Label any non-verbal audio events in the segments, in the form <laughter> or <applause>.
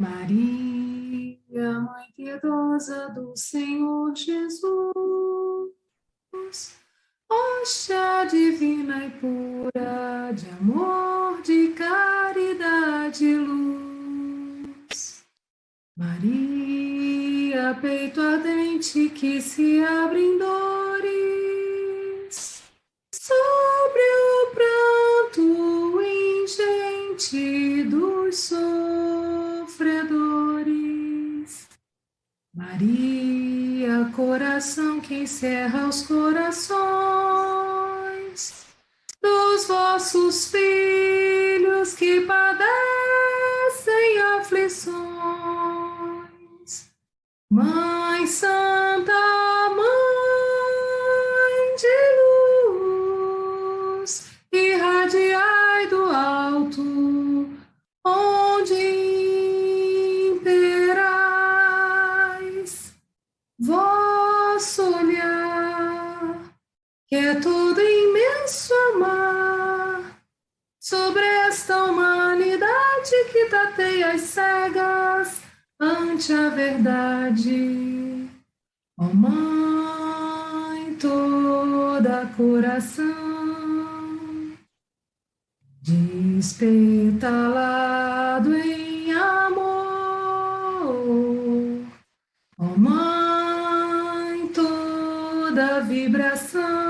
Maria, Mãe piedosa do Senhor Jesus, Hóstia divina e pura, de amor, de caridade e luz. Maria, peito ardente que se abre em dores, sobre o pranto ingente dos sofredores. Maria, coração que encerra os corações dos vossos filhos que padecem aflições. Mãe Santa, esta humanidade que tateia as cegas ante a verdade. Ó Mãe, toda coração, despetalado em amor. Ó Mãe, toda vibração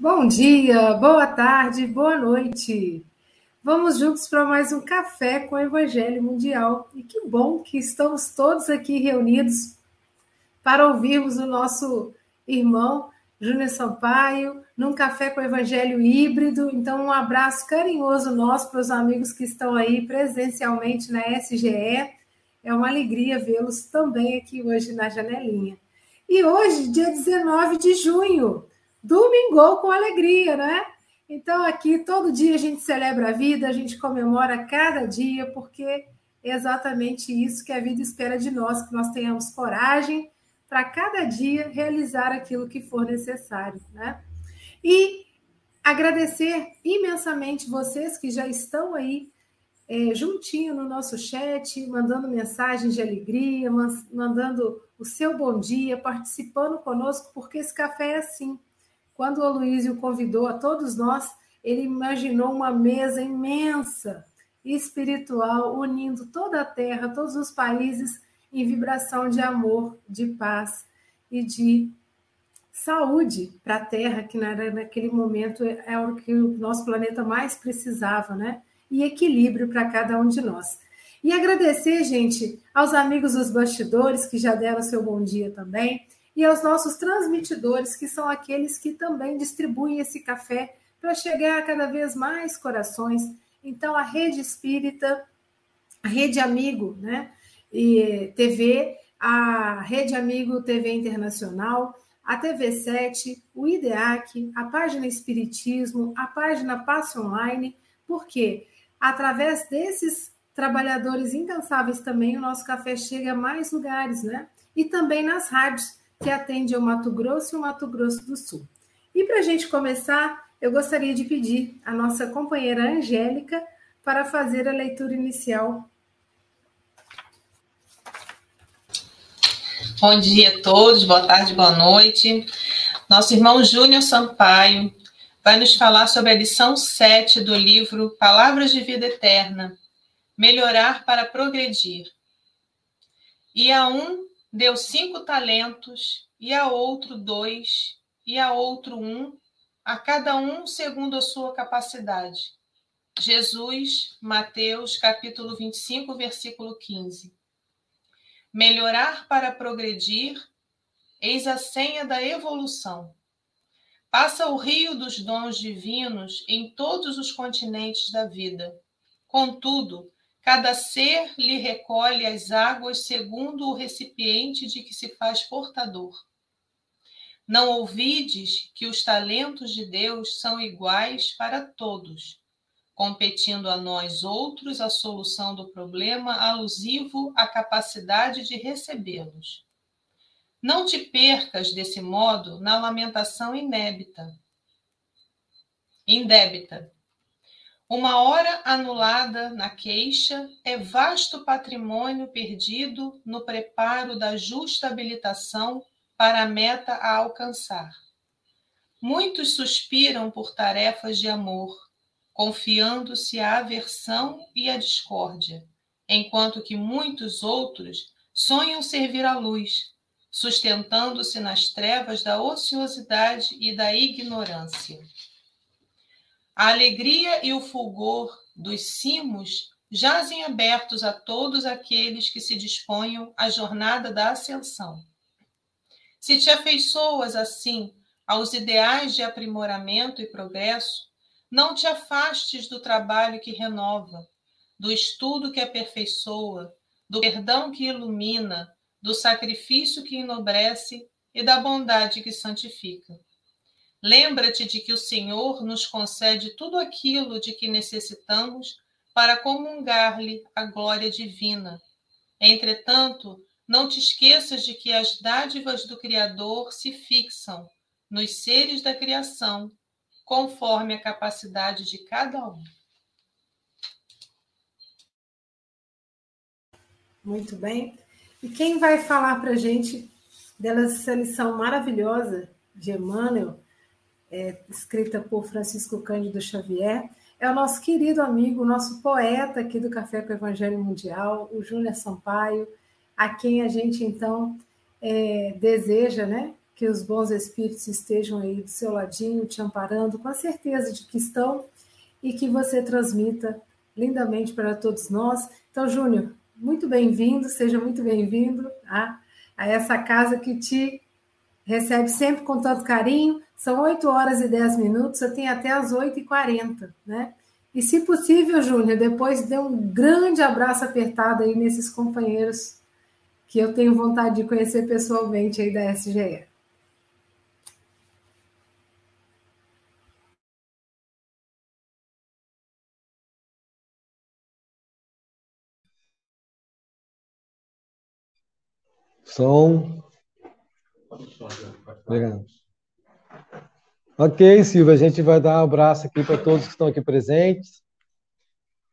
Bom dia, boa tarde, boa noite. Vamos juntos para mais um café com o Evangelho Mundial. E que bom que estamos todos aqui reunidos para ouvirmos o nosso irmão Júnior Sampaio num café com o Evangelho híbrido. Então, um abraço carinhoso nosso para os amigos que estão aí presencialmente na SGE. É uma alegria vê-los também aqui hoje na janelinha. E hoje, dia 19 de junho, domingo com alegria, né? Então, aqui todo dia a gente celebra a vida, a gente comemora cada dia, porque é exatamente isso que a vida espera de nós, que nós tenhamos coragem para cada dia realizar aquilo que for necessário, né? E agradecer imensamente vocês que já estão aí é, juntinho no nosso chat, mandando mensagens de alegria, mandando o seu bom dia, participando conosco, porque esse café é assim. Quando o Aloysio convidou a todos nós, ele imaginou uma mesa imensa, espiritual, unindo toda a terra, todos os países em vibração de amor, de paz e de saúde para a Terra, que naquele momento é o que o nosso planeta mais precisava, né? E equilíbrio para cada um de nós. E agradecer, gente, aos amigos dos bastidores que já deram seu bom dia também, e aos nossos transmitidores, que são aqueles que também distribuem esse café para chegar a cada vez mais corações. Então, a Rede Espírita, a Rede Amigo, né? E TV, a Rede Amigo TV Internacional, a TV7, o IDEAC, a página Espiritismo, a página Passe Online, porque através desses trabalhadores incansáveis também o nosso café chega a mais lugares, né? E também nas rádios que atendem o Mato Grosso e o Mato Grosso do Sul. E para a gente começar, eu gostaria de pedir a nossa companheira Angélica para fazer a leitura inicial Bom dia a todos, boa tarde, boa noite. Nosso irmão Júnior Sampaio vai nos falar sobre a lição 7 do livro Palavras de Vida Eterna Melhorar para Progredir. E a um deu cinco talentos, e a outro dois, e a outro um, a cada um segundo a sua capacidade. Jesus, Mateus, capítulo 25, versículo 15 melhorar para progredir, eis a senha da evolução. Passa o rio dos dons divinos em todos os continentes da vida. Contudo, cada ser lhe recolhe as águas segundo o recipiente de que se faz portador. Não ouvides que os talentos de Deus são iguais para todos, competindo a nós outros a solução do problema alusivo à capacidade de recebê-los. Não te percas desse modo na lamentação inébita. Indébita. Uma hora anulada na queixa é vasto patrimônio perdido no preparo da justa habilitação para a meta a alcançar. Muitos suspiram por tarefas de amor, confiando-se à aversão e à discórdia, enquanto que muitos outros sonham servir à luz, sustentando-se nas trevas da ociosidade e da ignorância. A alegria e o fulgor dos cimos jazem abertos a todos aqueles que se disponham à jornada da ascensão. Se te afeiçoas assim aos ideais de aprimoramento e progresso, não te afastes do trabalho que renova, do estudo que aperfeiçoa, do perdão que ilumina, do sacrifício que enobrece e da bondade que santifica. Lembra-te de que o Senhor nos concede tudo aquilo de que necessitamos para comungar-lhe a glória divina. Entretanto, não te esqueças de que as dádivas do Criador se fixam nos seres da criação conforme a capacidade de cada um. Muito bem. E quem vai falar para a gente dessa lição maravilhosa de Emmanuel, é, escrita por Francisco Cândido Xavier, é o nosso querido amigo, nosso poeta aqui do Café com o Evangelho Mundial, o Júnior Sampaio, a quem a gente então é, deseja, né, que os bons espíritos estejam aí do seu ladinho, te amparando, com a certeza de que estão e que você transmita lindamente para todos nós. Então, Júnior, muito bem-vindo, seja muito bem-vindo a, a essa casa que te recebe sempre com tanto carinho. São 8 horas e 10 minutos, eu tenho até as 8h40, né? E se possível, Júnior, depois dê um grande abraço apertado aí nesses companheiros que eu tenho vontade de conhecer pessoalmente aí da SGE. Som. Obrigado. Ok, Silvia, a gente vai dar um abraço aqui para todos que estão aqui presentes.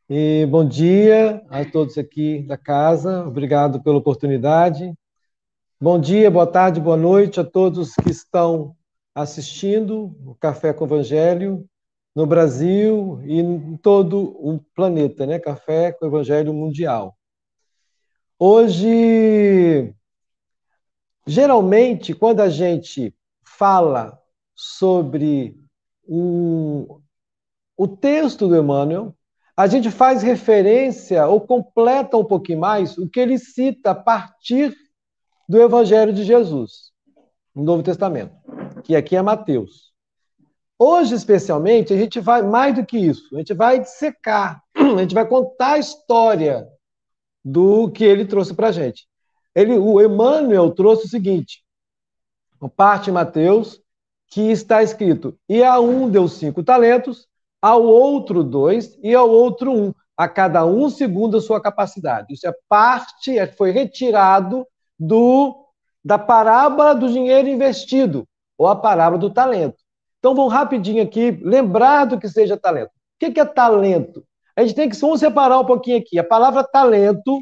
E bom dia a todos aqui da casa, obrigado pela oportunidade. Bom dia, boa tarde, boa noite a todos que estão assistindo o Café com Evangelho no Brasil e em todo o planeta, né? Café com Evangelho Mundial. Hoje Geralmente, quando a gente fala sobre um, o texto do Emmanuel, a gente faz referência ou completa um pouquinho mais o que ele cita a partir do Evangelho de Jesus, no Novo Testamento, que aqui é Mateus. Hoje, especialmente, a gente vai mais do que isso, a gente vai dissecar, a gente vai contar a história do que ele trouxe para a gente. Ele, o Emmanuel trouxe o seguinte, parte de Mateus, que está escrito: E a um deu cinco talentos, ao outro dois e ao outro um, a cada um segundo a sua capacidade. Isso é parte, é, foi retirado do da parábola do dinheiro investido, ou a parábola do talento. Então vamos rapidinho aqui, lembrar do que seja talento. O que é talento? A gente tem que vamos separar um pouquinho aqui. A palavra talento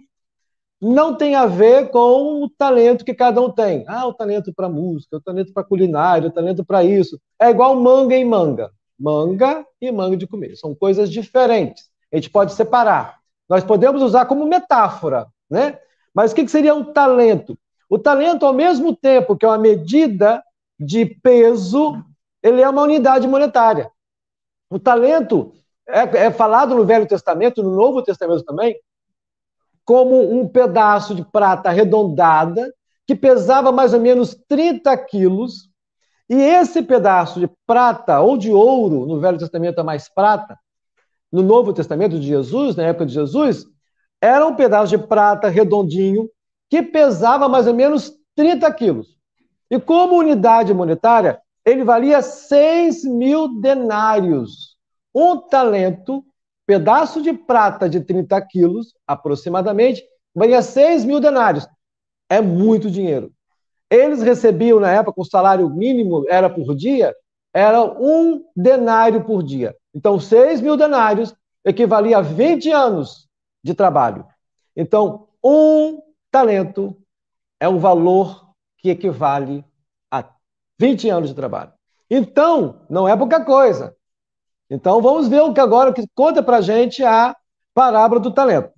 não tem a ver com o talento que cada um tem. Ah, o talento para música, o talento para culinária, o talento para isso. É igual manga e manga. Manga e manga de comer. São coisas diferentes. A gente pode separar. Nós podemos usar como metáfora, né? Mas o que seria um talento? O talento, ao mesmo tempo que é uma medida de peso, ele é uma unidade monetária. O talento é, é falado no Velho Testamento, no Novo Testamento também, como um pedaço de prata arredondada que pesava mais ou menos 30 quilos. E esse pedaço de prata ou de ouro, no Velho Testamento é mais prata, no Novo Testamento de Jesus, na época de Jesus, era um pedaço de prata redondinho que pesava mais ou menos 30 quilos. E como unidade monetária, ele valia 6 mil denários. Um talento pedaço de prata de 30 quilos, aproximadamente, valia 6 mil denários. É muito dinheiro. Eles recebiam, na época, o salário mínimo era por dia, era um denário por dia. Então, 6 mil denários equivalia a 20 anos de trabalho. Então, um talento é um valor que equivale a 20 anos de trabalho. Então, não é pouca coisa. Então vamos ver o que agora que conta para gente a parábola do talento.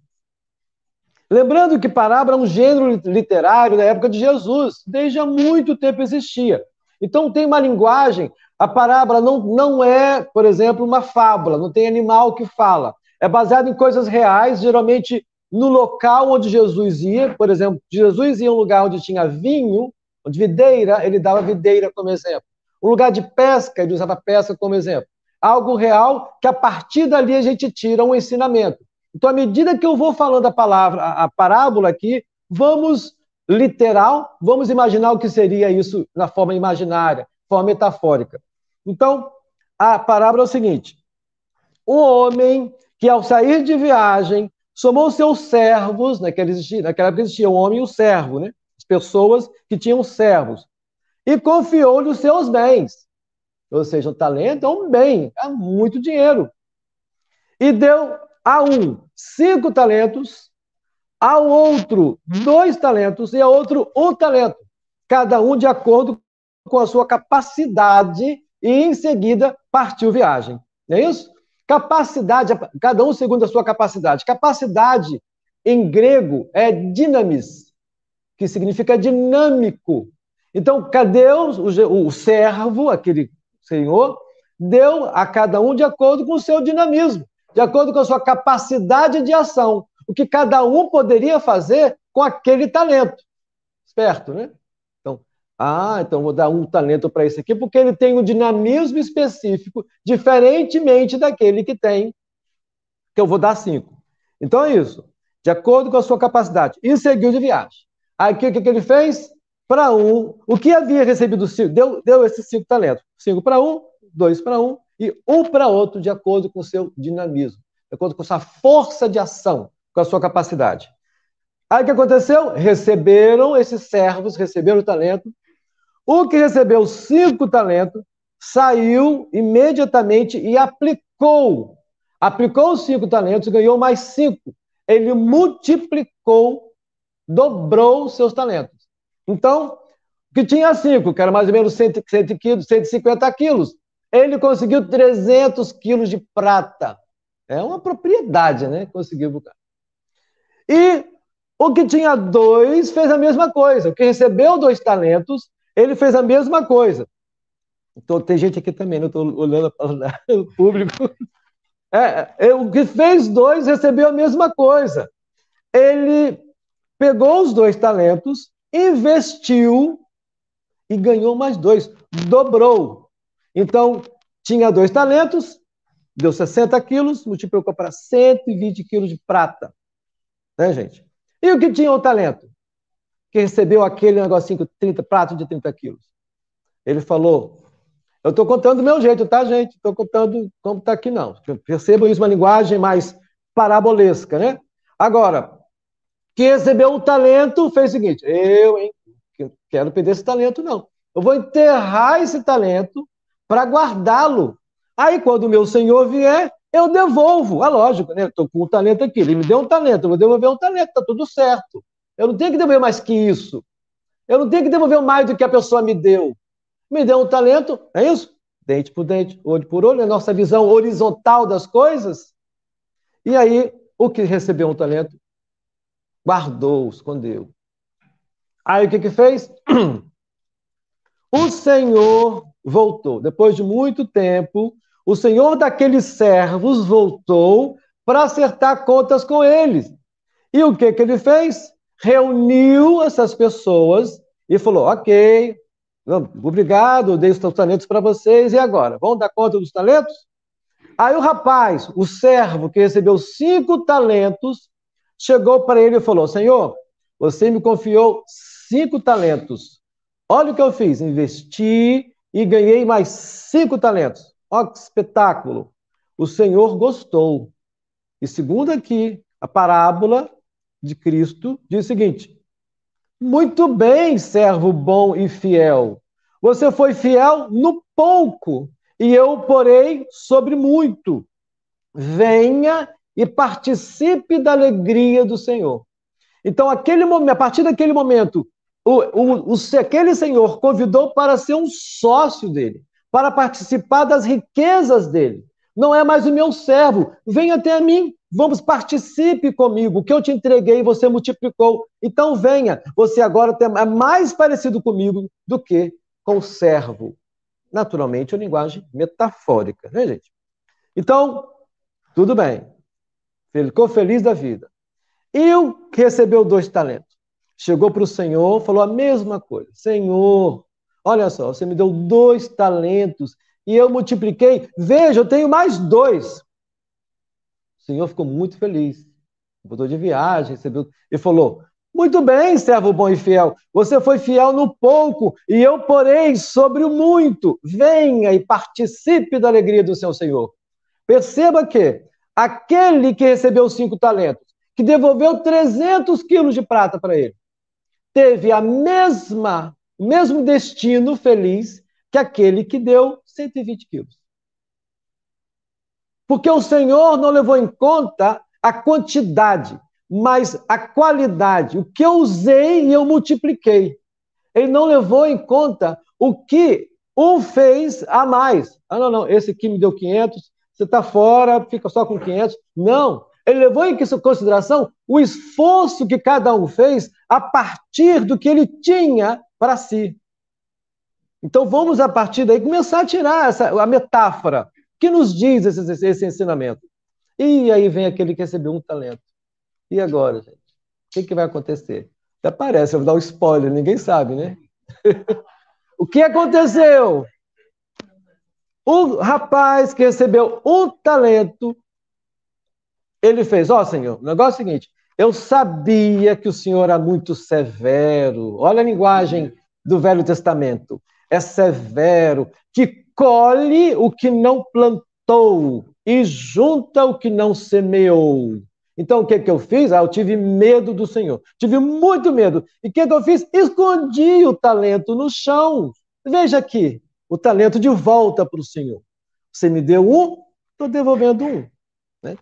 Lembrando que parábola é um gênero literário da época de Jesus, desde há muito tempo existia. Então tem uma linguagem, a parábola não, não é, por exemplo, uma fábula, não tem animal que fala. É baseado em coisas reais, geralmente no local onde Jesus ia. Por exemplo, Jesus ia a um lugar onde tinha vinho, onde videira, ele dava videira como exemplo. Um lugar de pesca, ele usava pesca como exemplo algo real que a partir dali a gente tira um ensinamento. Então, à medida que eu vou falando a palavra, a parábola aqui, vamos literal, vamos imaginar o que seria isso na forma imaginária, forma metafórica. Então, a parábola é o seguinte: um homem que ao sair de viagem somou seus servos, naquela, naquela época existia o homem e o servo, né? As pessoas que tinham servos, e confiou-lhe os seus bens. Ou seja, o talento é um bem, é muito dinheiro. E deu a um cinco talentos, ao outro dois talentos e a outro um talento, cada um de acordo com a sua capacidade, e em seguida partiu viagem. Não é isso? Capacidade, cada um segundo a sua capacidade. Capacidade em grego é dinamis, que significa dinâmico. Então, cadê o, o servo, aquele Senhor deu a cada um de acordo com o seu dinamismo, de acordo com a sua capacidade de ação, o que cada um poderia fazer com aquele talento. Esperto, né? Então, ah, então vou dar um talento para esse aqui, porque ele tem um dinamismo específico, diferentemente daquele que tem, que eu vou dar cinco. Então é isso, de acordo com a sua capacidade. E seguiu de viagem. Aí o que, que ele fez? Para um, o que havia recebido cinco, deu, deu esses cinco talentos. Cinco para um, dois para um e um para outro, de acordo com o seu dinamismo, de acordo com a sua força de ação, com a sua capacidade. Aí o que aconteceu? Receberam esses servos, receberam o talento. O que recebeu cinco talentos saiu imediatamente e aplicou. Aplicou os cinco talentos ganhou mais cinco. Ele multiplicou, dobrou seus talentos. Então, que tinha cinco, que era mais ou menos 100, 100 quilos, 150 quilos, ele conseguiu 300 quilos de prata. É uma propriedade, né? Conseguiu buscar. E o que tinha dois fez a mesma coisa. O que recebeu dois talentos, ele fez a mesma coisa. Então, tem gente aqui também, não estou olhando para <laughs> o público. É, é, o que fez dois recebeu a mesma coisa. Ele pegou os dois talentos, investiu e ganhou mais dois, dobrou. Então, tinha dois talentos, deu 60 quilos, multiplicou para 120 quilos de prata. Né, gente? E o que tinha o talento? Que recebeu aquele negocinho, 30 pratos de 30 quilos. Ele falou: Eu estou contando do meu jeito, tá, gente? Estou contando como está aqui, não. Percebam isso, uma linguagem mais parabolesca, né? Agora, que recebeu um talento fez o seguinte: eu, hein, quero perder esse talento, não. Eu vou enterrar esse talento para guardá-lo. Aí, quando o meu senhor vier, eu devolvo. Ah, lógico, né? Estou com um talento aqui. Ele me deu um talento, eu vou devolver um talento, está tudo certo. Eu não tenho que devolver mais que isso. Eu não tenho que devolver mais do que a pessoa me deu. Me deu um talento, é isso? Dente por dente, olho por olho, é a nossa visão horizontal das coisas. E aí, o que recebeu um talento, guardou, escondeu. Aí o que que fez? <clears throat> O Senhor voltou. Depois de muito tempo, o Senhor daqueles servos voltou para acertar contas com eles. E o que que ele fez? Reuniu essas pessoas e falou: Ok, obrigado, dei os talentos para vocês, e agora? Vão dar conta dos talentos? Aí o rapaz, o servo que recebeu cinco talentos, chegou para ele e falou: Senhor, você me confiou cinco talentos. Olha o que eu fiz: investi e ganhei mais cinco talentos. Olha que espetáculo! O Senhor gostou. E segundo aqui, a parábola de Cristo diz o seguinte: Muito bem, servo bom e fiel. Você foi fiel no pouco, e eu porei sobre muito. Venha e participe da alegria do Senhor. Então, aquele momento, a partir daquele momento, o, o, o, aquele senhor convidou para ser um sócio dele, para participar das riquezas dele. Não é mais o meu servo, venha até mim, vamos, participe comigo. O que eu te entreguei, você multiplicou. Então venha, você agora é mais parecido comigo do que com o servo. Naturalmente, é uma linguagem metafórica, né, gente? Então, tudo bem. Ficou feliz da vida. E o que recebeu dois talentos? Chegou para o Senhor, falou a mesma coisa. Senhor, olha só, você me deu dois talentos e eu multipliquei. Veja, eu tenho mais dois. O Senhor ficou muito feliz. Voltou de viagem, recebeu. E falou: Muito bem, servo bom e fiel. Você foi fiel no pouco e eu porei sobre o muito. Venha e participe da alegria do seu Senhor. Perceba que Aquele que recebeu cinco talentos, que devolveu 300 quilos de prata para ele, teve a mesma, o mesmo destino feliz que aquele que deu 120 quilos. Porque o Senhor não levou em conta a quantidade, mas a qualidade. O que eu usei e eu multipliquei. Ele não levou em conta o que um fez a mais. Ah, não, não, esse aqui me deu 500, você está fora, fica só com 500. Não. Ele levou em consideração o esforço que cada um fez a partir do que ele tinha para si. Então vamos, a partir daí, começar a tirar essa, a metáfora. Que nos diz esse, esse ensinamento? E aí vem aquele que recebeu um talento. E agora, gente? O que, que vai acontecer? Até parece, eu vou dar um spoiler, ninguém sabe, né? <laughs> o que aconteceu? O rapaz que recebeu um talento, ele fez: Ó, oh, Senhor, o negócio é o seguinte, eu sabia que o Senhor era muito severo. Olha a linguagem do Velho Testamento. É severo, que colhe o que não plantou e junta o que não semeou. Então, o que, que eu fiz? Ah, eu tive medo do Senhor. Tive muito medo. E o que, que eu fiz? Escondi o talento no chão. Veja aqui o talento de volta para o Senhor. Você me deu um, estou devolvendo um. Né?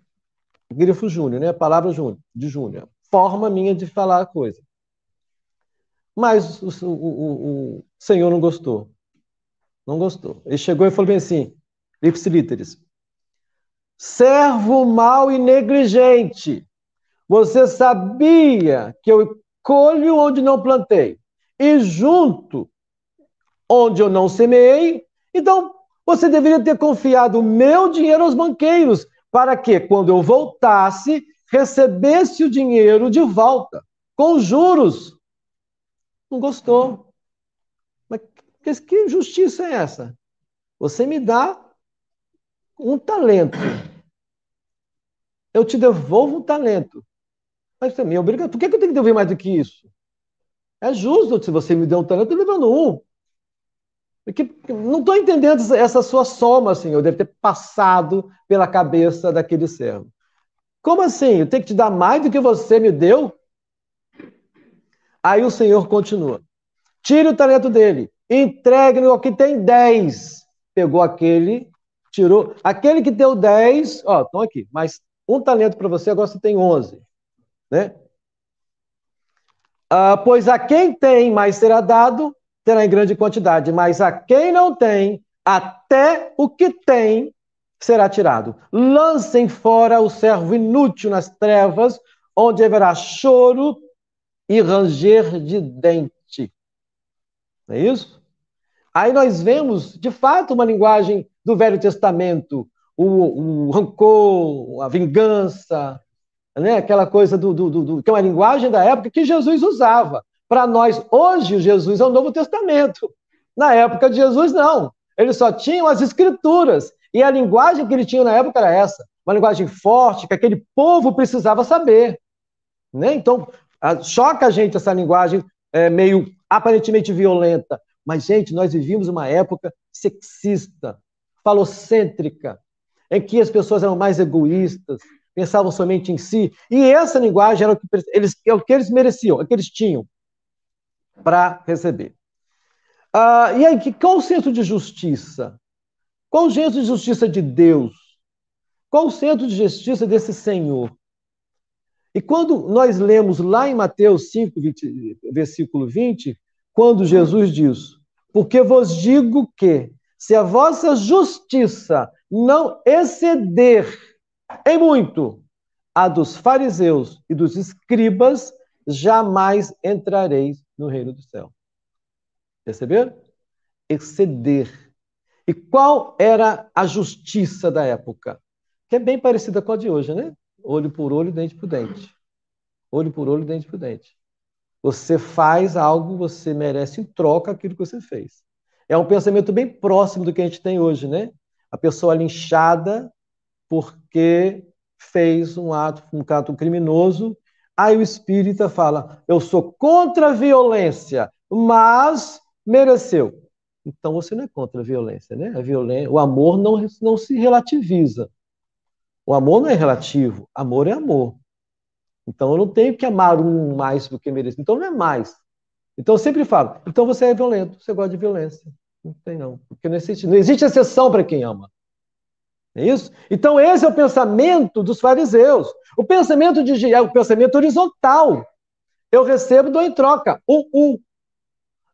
Grifo Júnior, né? Palavra Júnior, de Júnior. Forma minha de falar a coisa. Mas o, o, o, Senhor não gostou. Não gostou. Ele chegou e falou bem assim, ipsilíteres, servo mau e negligente, você sabia que eu colho onde não plantei e junto onde eu não semeei. Então, você deveria ter confiado o meu dinheiro aos banqueiros, para que, quando eu voltasse, recebesse o dinheiro de volta, com juros. Não gostou. Mas que justiça é essa? Você me dá um talento. Eu te devolvo um talento. Mas também é obrigado. Por que eu tenho que devolver mais do que isso? É justo se você me deu um talento, eu levando um. Porque não estou entendendo essa sua soma, Senhor. Deve ter passado pela cabeça daquele servo. Como assim? Eu tenho que te dar mais do que você me deu? Aí o Senhor continua. Tire o talento dele, entregue-no ao que tem dez. Pegou aquele, tirou. Aquele que deu dez, ó, estão aqui, mas um talento para você, agora você tem onze. Né? Ah, pois a quem tem mais será dado, terá em grande quantidade, mas a quem não tem, até o que tem será tirado. Lancem fora o servo inútil nas trevas, onde haverá choro e ranger de dente. Não é isso? Aí nós vemos, de fato, uma linguagem do Velho Testamento, o, o rancor, a vingança, né? aquela coisa do, do, do, que é uma linguagem da época que Jesus usava. Para nós, hoje, Jesus é o Novo Testamento. Na época de Jesus, não. Eles só tinham as escrituras. E a linguagem que ele tinha na época era essa. Uma linguagem forte, que aquele povo precisava saber. Né? Então, choca a gente essa linguagem é, meio aparentemente violenta. Mas, gente, nós vivíamos uma época sexista, falocêntrica, em que as pessoas eram mais egoístas, pensavam somente em si. E essa linguagem era o que eles, é o que eles mereciam, é o que eles tinham para receber. Ah, e aí, qual o centro de justiça? Qual o centro de justiça de Deus? Qual o centro de justiça desse Senhor? E quando nós lemos lá em Mateus 5, 20, versículo 20, quando Jesus diz: Porque vos digo que, se a vossa justiça não exceder em muito a dos fariseus e dos escribas, jamais entrareis no reino do céu. Perceberam? Exceder. E qual era a justiça da época? Que é bem parecida com a de hoje, né? Olho por olho, dente por dente. Olho por olho, dente por dente. Você faz algo, você merece em troca aquilo que você fez. É um pensamento bem próximo do que a gente tem hoje, né? A pessoa linchada porque fez um ato, um ato criminoso. Aí o espírita fala: Eu sou contra a violência, mas mereceu. Então você não é contra a violência, né? A violência, o amor não, não se relativiza. O amor não é relativo, amor é amor. Então eu não tenho que amar um mais do que merecer. Então não é mais. Então eu sempre falo, então você é violento, você gosta de violência. Não tem não, porque não existe, não existe exceção para quem ama. É isso? Então esse é o pensamento dos fariseus. O pensamento de é o pensamento horizontal. Eu recebo, dou em troca. O, o,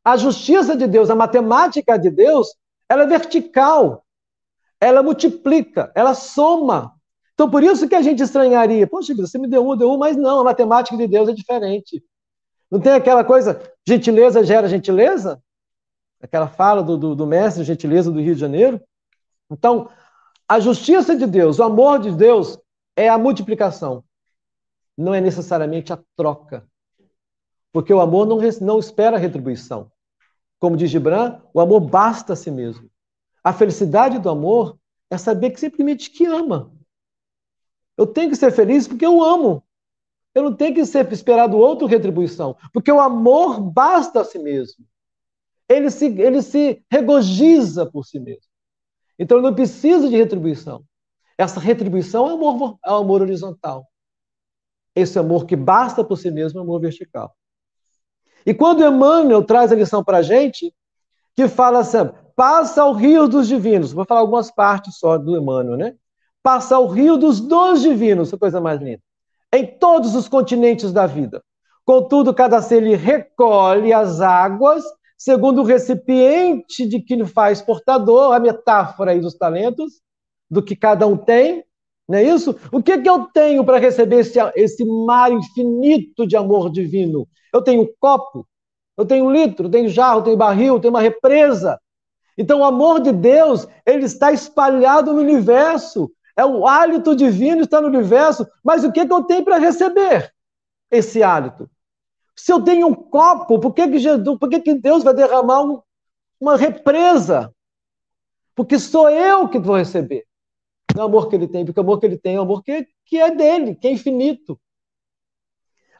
a justiça de Deus, a matemática de Deus, ela é vertical. Ela multiplica, ela soma. Então, por isso que a gente estranharia. Poxa, você me deu um, deu um, mas não, a matemática de Deus é diferente. Não tem aquela coisa, gentileza gera gentileza? Aquela fala do, do, do mestre gentileza do Rio de Janeiro. Então, a justiça de Deus, o amor de Deus é a multiplicação. Não é necessariamente a troca. Porque o amor não, não espera retribuição. Como diz Gibran, o amor basta a si mesmo. A felicidade do amor é saber que simplesmente que ama. Eu tenho que ser feliz porque eu amo. Eu não tenho que ser esperado outra retribuição, porque o amor basta a si mesmo. Ele se, ele se regozija por si mesmo. Então ele não precisa de retribuição. Essa retribuição é o amor, é amor horizontal. Esse amor que basta por si mesmo é amor vertical. E quando Emmanuel traz a lição para a gente, que fala assim, passa ao rio dos divinos. Vou falar algumas partes só do Emmanuel, né? Passa ao rio dos dons divinos, a coisa mais linda. Em todos os continentes da vida. Contudo, cada ser lhe recolhe as águas, segundo o recipiente de que lhe faz portador, a metáfora aí dos talentos, do que cada um tem, não é isso? O que, que eu tenho para receber esse, esse mar infinito de amor divino? Eu tenho copo, eu tenho litro, eu tenho jarro, eu tenho barril, eu tenho uma represa. Então, o amor de Deus, ele está espalhado no universo. É o hálito divino está no universo, mas o que, que eu tenho para receber esse hálito? Se eu tenho um copo, por que, que, Jesus, por que, que Deus vai derramar um, uma represa? Porque sou eu que vou receber. Não é o amor que ele tem, porque o amor que ele tem é o amor que, que é dele, que é infinito.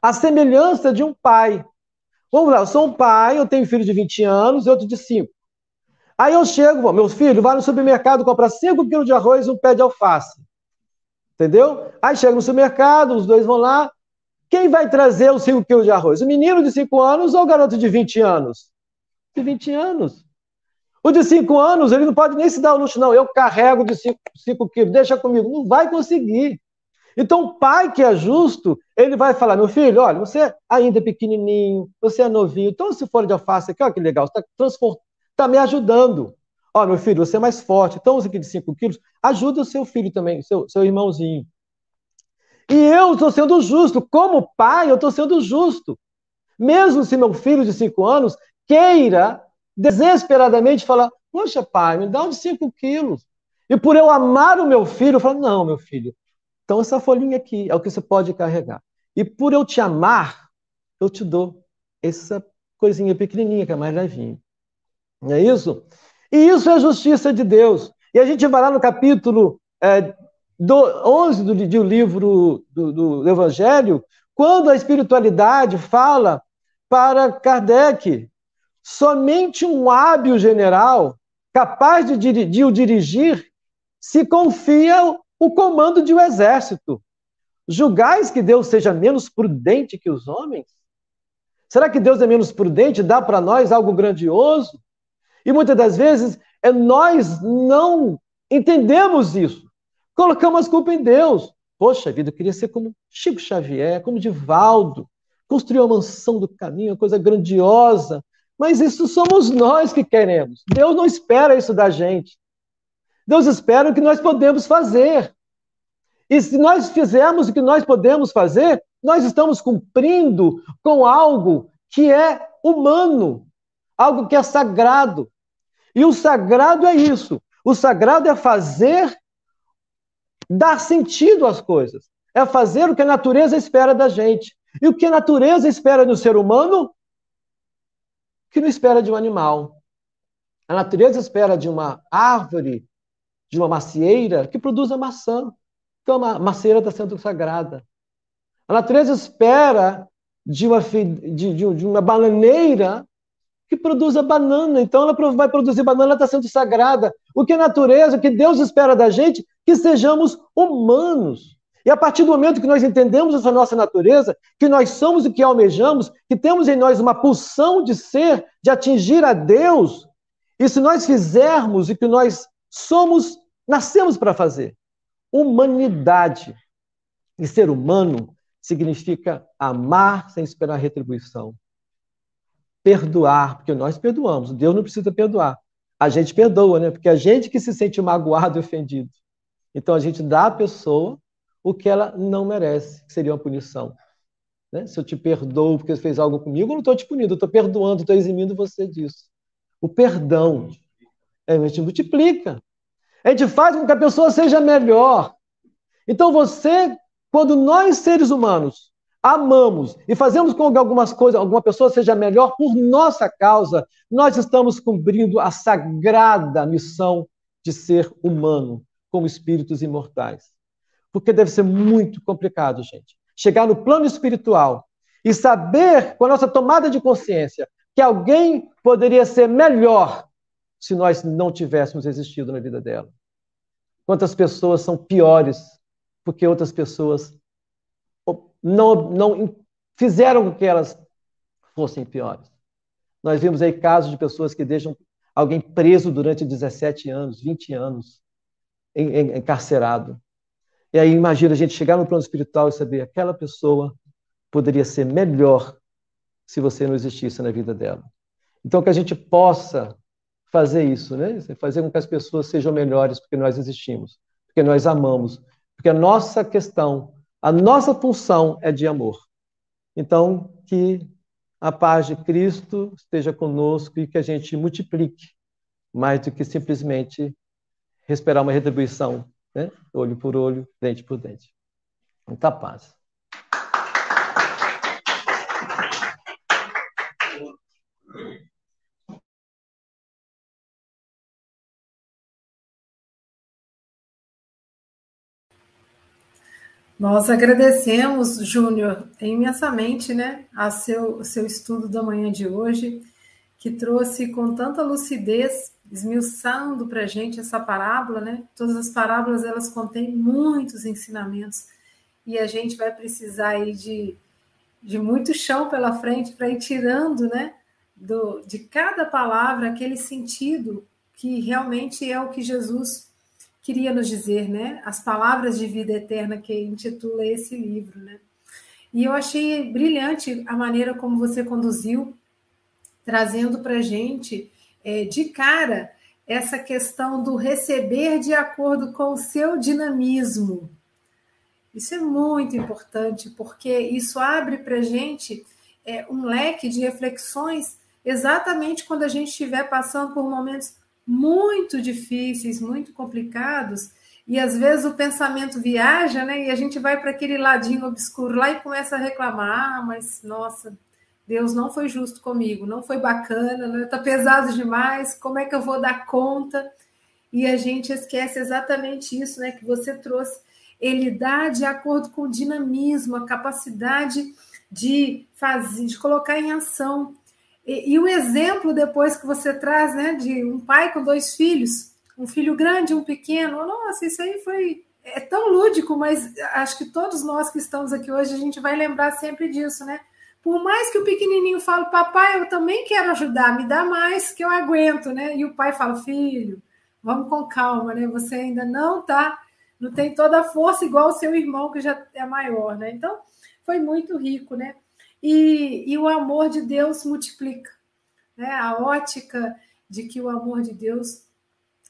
A semelhança de um pai. Vamos lá, eu sou um pai, eu tenho um filho de 20 anos e outro de 5. Aí eu chego, meu filho, vai no supermercado comprar 5 quilos de arroz e um pé de alface. Entendeu? Aí chega no supermercado, os dois vão lá. Quem vai trazer os 5 quilos de arroz? O menino de 5 anos ou o garoto de 20 anos? De 20 anos. O de 5 anos, ele não pode nem se dar o luxo, não. Eu carrego de 5 quilos, deixa comigo. Não vai conseguir. Então, o pai que é justo, ele vai falar: meu filho, olha, você ainda é pequenininho, você é novinho, então se for de alface aqui, olha que legal, você está tá me ajudando. Ó, meu filho, você é mais forte, então use aqui de 5 quilos, ajuda o seu filho também, seu, seu irmãozinho. E eu estou sendo justo, como pai, eu estou sendo justo. Mesmo se meu filho de 5 anos queira desesperadamente falar: Poxa, pai, me dá de 5 quilos. E por eu amar o meu filho, eu falo: Não, meu filho, então, essa folhinha aqui é o que você pode carregar. E por eu te amar, eu te dou essa coisinha pequenininha, que é mais levinha. Não é isso? E isso é a justiça de Deus. E a gente vai lá no capítulo é, do, 11 do, do livro do, do, Evangelho, quando a espiritualidade fala para Kardec, somente um hábil general, capaz de, de o dirigir, se confia o comando de um exército. Julgais que Deus seja menos prudente que os homens? Será que Deus é menos prudente, dá para nós algo grandioso? E muitas das vezes é nós não entendemos isso. Colocamos a culpa em Deus. Poxa vida, eu queria ser como Chico Xavier, como Divaldo, construir uma mansão do caminho, uma coisa grandiosa. Mas isso somos nós que queremos. Deus não espera isso da gente. Deus espera o que nós podemos fazer. E se nós fizermos o que nós podemos fazer, nós estamos cumprindo com algo que é humano, algo que é sagrado. E o sagrado é isso. O sagrado é fazer dar sentido às coisas. É fazer o que a natureza espera da gente. E o que a natureza espera do ser humano, que não espera de um animal. A natureza espera de uma árvore de uma macieira que produza maçã. Então, a macieira está sendo sagrada. A natureza espera de uma, de, de, de uma bananeira que produza banana. Então, ela vai produzir banana, ela está sendo sagrada. O que a natureza, o que Deus espera da gente, que sejamos humanos. E a partir do momento que nós entendemos essa nossa natureza, que nós somos o que almejamos, que temos em nós uma pulsão de ser, de atingir a Deus, e se nós fizermos o que nós somos Nascemos para fazer. Humanidade. E ser humano significa amar sem esperar retribuição. Perdoar, porque nós perdoamos. Deus não precisa perdoar. A gente perdoa, né? Porque a gente que se sente magoado e ofendido. Então a gente dá à pessoa o que ela não merece, que seria uma punição. Né? Se eu te perdoo porque você fez algo comigo, eu não estou te punindo, eu estou perdoando, estou eximindo você disso. O perdão é, a gente multiplica. A gente faz com que a pessoa seja melhor. Então você, quando nós seres humanos amamos e fazemos com que algumas coisas, alguma pessoa seja melhor por nossa causa, nós estamos cumprindo a sagrada missão de ser humano como espíritos imortais. Porque deve ser muito complicado, gente, chegar no plano espiritual e saber, com a nossa tomada de consciência, que alguém poderia ser melhor se nós não tivéssemos existido na vida dela. Quantas pessoas são piores porque outras pessoas não, não fizeram com que elas fossem piores. Nós vimos aí casos de pessoas que deixam alguém preso durante 17 anos, 20 anos, encarcerado. E aí imagina a gente chegar no plano espiritual e saber aquela pessoa poderia ser melhor se você não existisse na vida dela. Então que a gente possa fazer isso, né? Fazer com que as pessoas sejam melhores porque nós existimos, porque nós amamos, porque a nossa questão, a nossa função é de amor. Então, que a paz de Cristo esteja conosco e que a gente multiplique mais do que simplesmente esperar uma retribuição né? Olho por olho, dente por dente. Muita paz. Nós agradecemos, Júnior, imensamente, né, a seu, seu estudo da manhã de hoje, que trouxe com tanta lucidez, esmiuçando para a gente essa parábola, né? Todas as parábolas elas contêm muitos ensinamentos e a gente vai precisar aí de, de muito chão pela frente para ir tirando, né, do, de cada palavra aquele sentido que realmente é o que Jesus queria nos dizer, né? As palavras de vida eterna que intitula esse livro, né? E eu achei brilhante a maneira como você conduziu, trazendo para gente é, de cara essa questão do receber de acordo com o seu dinamismo. Isso é muito importante, porque isso abre para gente é, um leque de reflexões exatamente quando a gente estiver passando por momentos muito difíceis, muito complicados, e às vezes o pensamento viaja, né? E a gente vai para aquele ladinho obscuro lá e começa a reclamar: ah, mas nossa, Deus não foi justo comigo, não foi bacana, né? tá pesado demais, como é que eu vou dar conta? E a gente esquece exatamente isso, né? Que você trouxe. Ele dá de acordo com o dinamismo, a capacidade de fazer, de colocar em ação. E, e, o exemplo depois que você traz, né, de um pai com dois filhos, um filho grande, um pequeno, nossa, isso aí foi é tão lúdico, mas acho que todos nós que estamos aqui hoje a gente vai lembrar sempre disso, né? Por mais que o pequenininho fale, papai, eu também quero ajudar, me dá mais que eu aguento, né? E o pai fala, filho, vamos com calma, né? Você ainda não tá, não tem toda a força igual o seu irmão que já é maior, né? Então, foi muito rico, né? E, e o amor de Deus multiplica. Né? A ótica de que o amor de Deus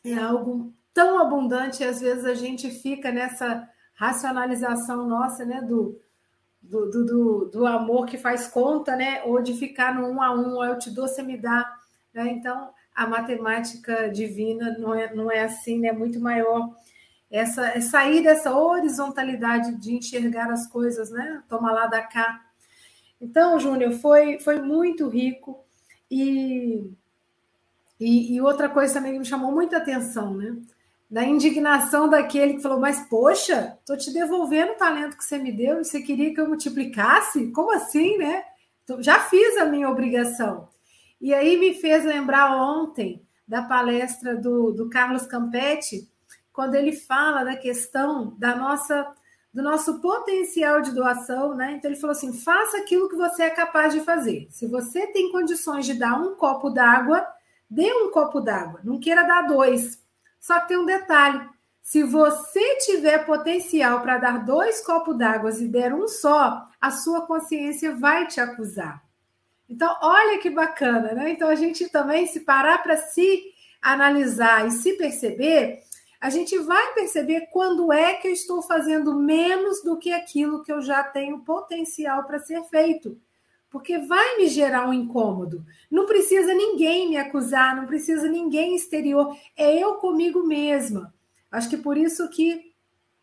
é algo tão abundante, e às vezes a gente fica nessa racionalização nossa, né, do, do, do, do, amor que faz conta, né, ou de ficar no um a um, eu te dou, você me dá, né, então a matemática divina não é, não é assim, né, é muito maior, essa, é sair dessa horizontalidade de enxergar as coisas, né, toma lá da cá, então, Júnior, foi, foi muito rico. E, e, e, outra coisa também que me chamou muita atenção, né? Da indignação daquele que falou: Mas, poxa, estou te devolvendo o talento que você me deu e você queria que eu multiplicasse? Como assim, né? Já fiz a minha obrigação. E aí me fez lembrar ontem da palestra do, do Carlos Campetti, quando ele fala da questão da nossa do nosso potencial de doação, né? Então ele falou assim: faça aquilo que você é capaz de fazer. Se você tem condições de dar um copo d'água, dê um copo d'água. Não queira dar dois. Só que tem um detalhe: se você tiver potencial para dar dois copos d'água e der um só, a sua consciência vai te acusar. Então, olha que bacana, né? Então a gente também se parar para se analisar e se perceber a gente vai perceber quando é que eu estou fazendo menos do que aquilo que eu já tenho potencial para ser feito. Porque vai me gerar um incômodo. Não precisa ninguém me acusar, não precisa ninguém exterior. É eu comigo mesma. Acho que por isso que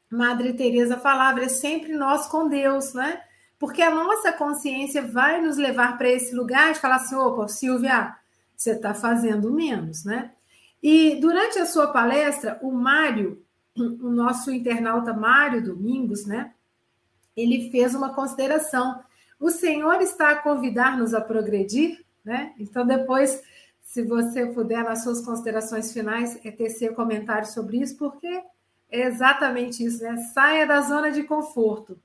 Madre Teresa falava, é sempre nós com Deus, né? Porque a nossa consciência vai nos levar para esse lugar de falar assim, opa, Silvia, você está fazendo menos, né? E durante a sua palestra, o Mário, o nosso internauta Mário Domingos, né? Ele fez uma consideração. O Senhor está a convidar-nos a progredir, né? Então, depois, se você puder, nas suas considerações finais, é tecer comentário sobre isso, porque é exatamente isso, né? Saia da zona de conforto.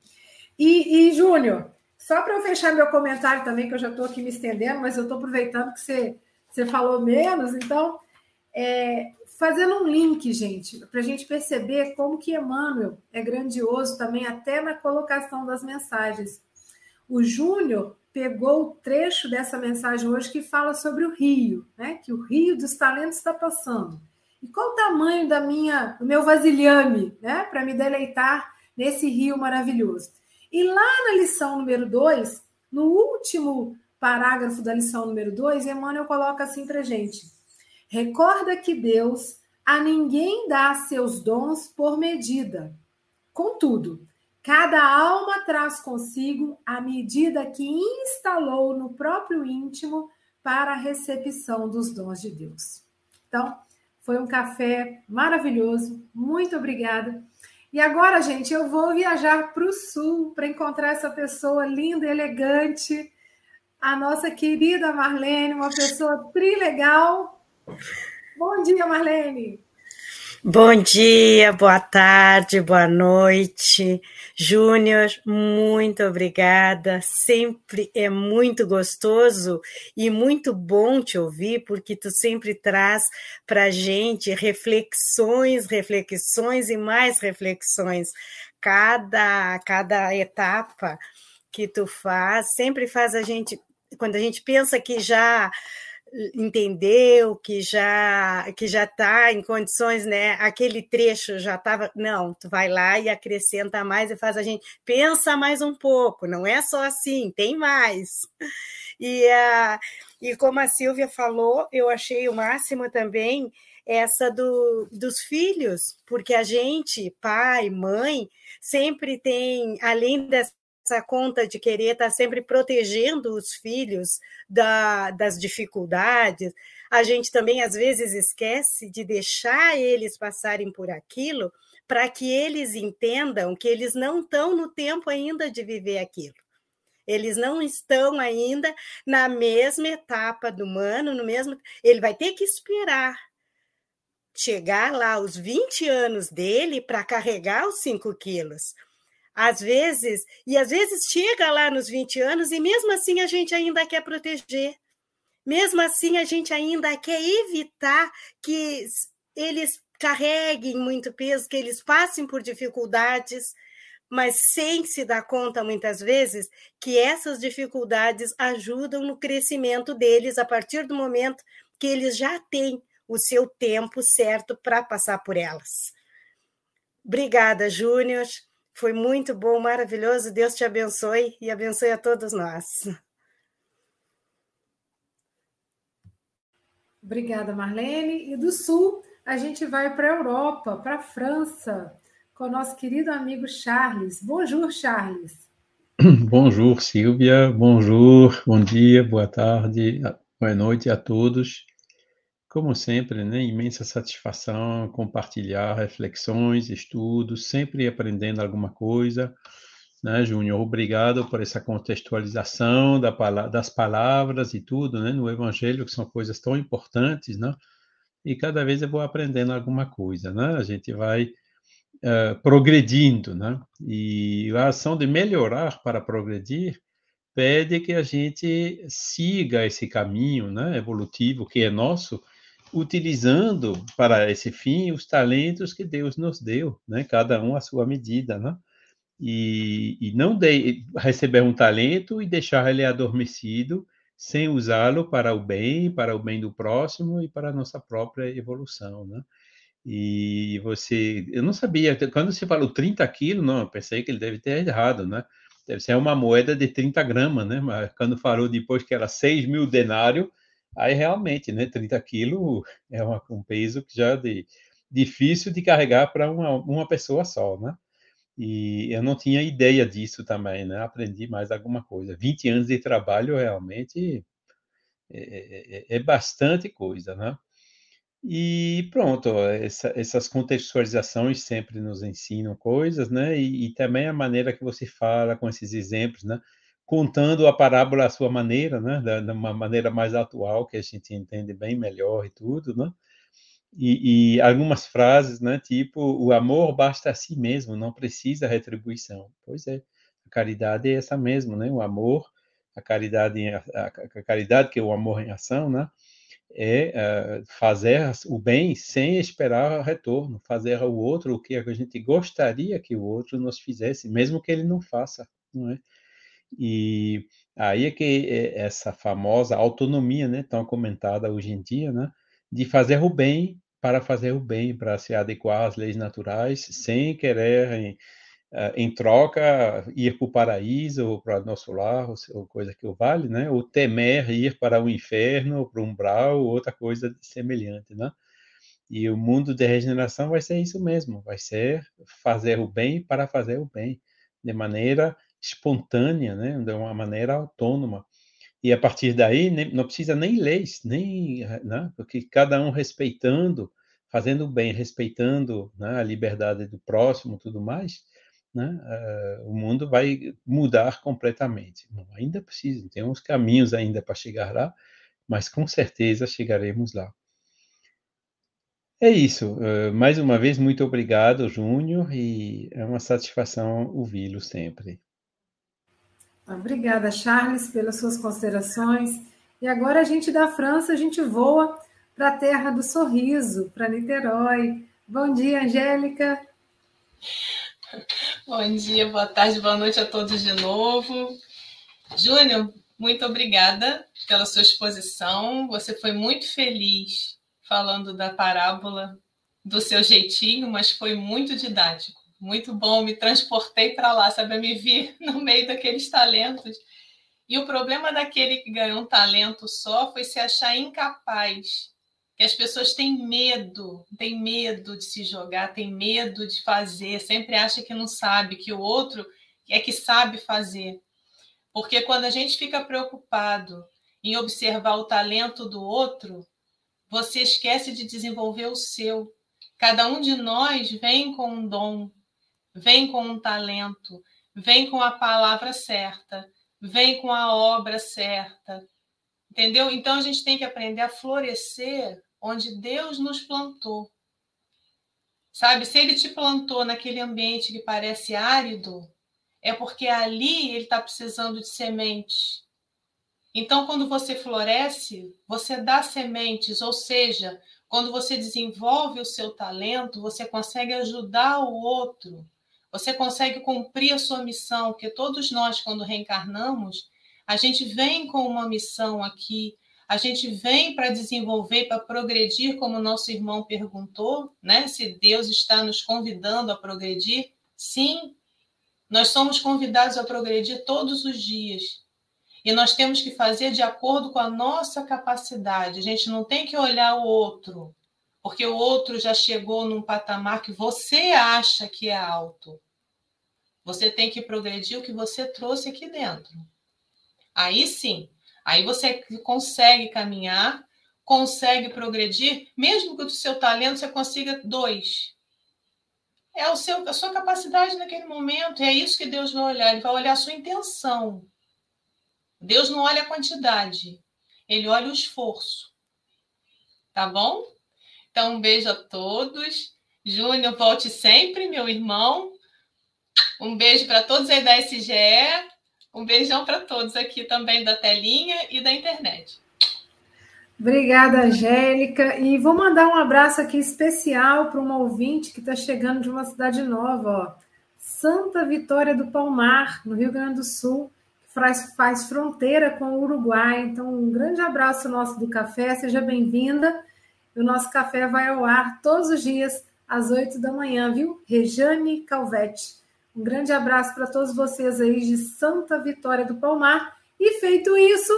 E, e Júnior, só para eu fechar meu comentário também, que eu já estou aqui me estendendo, mas eu estou aproveitando que você, você falou menos, então é, fazendo um link, gente, para a gente perceber como que Emmanuel é grandioso também, até na colocação das mensagens. O Júnior pegou o trecho dessa mensagem hoje que fala sobre o rio, né? Que o rio dos talentos está passando. E qual o tamanho da minha, do meu vasilhame, né? Para me deleitar nesse rio maravilhoso. E lá na lição número 2, no último parágrafo da lição número 2, Emmanuel coloca assim para gente: Recorda que Deus A ninguém dá seus dons por medida. Contudo, cada alma traz consigo a medida que instalou no próprio íntimo para a recepção dos dons de Deus. Então, foi um café maravilhoso. Muito obrigada. E agora, gente, eu vou viajar para o sul para encontrar essa pessoa linda, elegante, a nossa querida Marlene, uma pessoa trilegal. Bom dia, Marlene. Bom dia, boa tarde, boa noite. Júnior, muito obrigada. Sempre é muito gostoso e muito bom te ouvir, porque tu sempre traz para a gente reflexões, reflexões e mais reflexões. Cada, cada etapa que tu faz sempre faz a gente, quando a gente pensa que já entendeu, que já que já está em condições, né? Aquele trecho já estava. Não, tu vai lá e acrescenta mais e faz a gente pensa mais um pouco. Não é só assim, tem mais. E, uh, e como a Silvia falou, eu achei o máximo também essa do, dos filhos, porque a gente, pai, mãe, sempre tem, além dessa essa conta de querer estar tá sempre protegendo os filhos da, das dificuldades, a gente também às vezes esquece de deixar eles passarem por aquilo para que eles entendam que eles não estão no tempo ainda de viver aquilo. Eles não estão ainda na mesma etapa do humano, no mesmo. Ele vai ter que esperar chegar lá aos 20 anos dele para carregar os 5 quilos às vezes, e às vezes chega lá nos 20 anos e mesmo assim a gente ainda quer proteger. Mesmo assim a gente ainda quer evitar que eles carreguem muito peso, que eles passem por dificuldades, mas sem se dar conta muitas vezes que essas dificuldades ajudam no crescimento deles a partir do momento que eles já têm o seu tempo certo para passar por elas. Obrigada, Júnior. Foi muito bom, maravilhoso. Deus te abençoe e abençoe a todos nós. Obrigada, Marlene. E do Sul, a gente vai para a Europa, para a França, com o nosso querido amigo Charles. Bonjour, Charles. <clears throat> Bonjour, Silvia. Bonjour, bom dia, boa tarde, boa noite a todos. Como sempre, né, imensa satisfação compartilhar reflexões, estudos, sempre aprendendo alguma coisa. Né, Júnior, obrigado por essa contextualização da, das palavras e tudo, né, no Evangelho, que são coisas tão importantes, né? E cada vez eu vou aprendendo alguma coisa, né? A gente vai uh, progredindo, né? E a ação de melhorar para progredir pede que a gente siga esse caminho, né, evolutivo que é nosso, utilizando para esse fim os talentos que Deus nos deu, né? Cada um à sua medida, né? E, e não de, receber um talento e deixar ele adormecido sem usá-lo para o bem, para o bem do próximo e para a nossa própria evolução, né? E você, eu não sabia, quando você falou 30 quilos, não, eu pensei que ele deve ter errado, né? Deve ser uma moeda de 30 gramas, né? Mas quando falou depois que era 6 mil denários, Aí realmente, né, 30 quilos é uma, um peso que já é de, difícil de carregar para uma, uma pessoa só, né? E eu não tinha ideia disso também, né? Aprendi mais alguma coisa. 20 anos de trabalho realmente é, é, é bastante coisa, né? E pronto, essa, essas contextualizações sempre nos ensinam coisas, né? E, e, também a maneira que você fala com esses exemplos, né? Contando a parábola à sua maneira, né, de uma maneira mais atual que a gente entende bem melhor e tudo, né? E, e, algumas frases, né, tipo o amor basta a si mesmo, não precisa retribuição. Pois é, a caridade é essa mesmo, né? O amor, a caridade, a, a caridade que é o amor em ação, né? É uh, fazer o bem sem esperar retorno, fazer ao outro o que a gente gostaria que o outro nos fizesse, mesmo que ele não faça, não é? E aí é que é essa famosa autonomia, né, tão comentada hoje em dia, né, de fazer o bem para fazer o bem, para se adequar às leis naturais, sem querer, em, eh, em troca, ir para o paraíso ou para nosso lar, ou coisa que o vale, né, ou temer ir para o inferno, ou para o umbral, ou outra coisa semelhante, né. E o mundo de regeneração vai ser isso mesmo, vai ser fazer o bem para fazer o bem, de maneira espontânea, né? de uma maneira autônoma. E a partir daí não precisa nem leis, nem, né? porque cada um respeitando, fazendo o bem, respeitando né? a liberdade do próximo, tudo mais, né? Uh, o mundo vai mudar completamente. Não, ainda precisa, tem uns caminhos ainda para chegar lá, mas com certeza chegaremos lá. É isso. Uh, mais uma vez, muito obrigado, Júnior, e é uma satisfação ouvi-lo sempre. Obrigada, Charles, pelas suas considerações. E agora a gente da França, a gente voa para a terra do sorriso, para Niterói. Bom dia, Angélica. Bom dia, boa tarde, boa noite a todos de novo. Júnior, muito obrigada pela sua exposição. Você foi muito feliz falando da parábola do seu jeitinho, mas foi muito didático muito bom, me transportei para lá, sabe? Me vi <laughs> no meio daqueles talentos. E o problema daquele que ganhou um talento só foi se achar incapaz. Que as pessoas têm medo, têm medo de se jogar, têm medo de fazer, sempre acha que não sabe, que o outro é que sabe fazer. Porque quando a gente fica preocupado em observar o talento do outro, você esquece de desenvolver o seu. Cada um de nós vem com um dom, vem com um talento, vem com a palavra certa, vem com a obra certa. Entendeu? Então a gente tem que aprender a florescer onde Deus nos plantou. Sabe, se ele te plantou naquele ambiente que parece árido, é porque ali ele está precisando de sementes. Então, quando você floresce, você dá sementes, ou seja, quando você desenvolve o seu talento, você consegue ajudar o outro você consegue cumprir a sua missão, porque todos nós, quando reencarnamos, a gente vem com uma missão aqui, a gente vem para desenvolver, para progredir, como o nosso irmão perguntou, né? Se Deus está nos convidando a progredir. Sim, nós somos convidados a progredir todos os dias. E nós temos que fazer de acordo com a nossa capacidade. A gente não tem que olhar o outro, porque o outro já chegou num patamar que você acha que é alto. Você tem que progredir o que você trouxe aqui dentro. Aí sim, aí você consegue caminhar, consegue progredir, mesmo que o seu talento você consiga dois. É o seu, a sua capacidade naquele momento, é isso que Deus vai olhar, ele vai olhar a sua intenção. Deus não olha a quantidade, ele olha o esforço. Tá bom? Então, um beijo a todos. Júnior, volte sempre, meu irmão. Um beijo para todos aí da SGE. Um beijão para todos aqui também da telinha e da internet. Obrigada, Angélica. E vou mandar um abraço aqui especial para uma ouvinte que está chegando de uma cidade nova, ó. Santa Vitória do Palmar, no Rio Grande do Sul, que faz, faz fronteira com o Uruguai. Então, um grande abraço nosso do café, seja bem-vinda. O nosso café vai ao ar todos os dias, às oito da manhã, viu? Rejane Calvete. Um grande abraço para todos vocês aí de Santa Vitória do Palmar. E feito isso,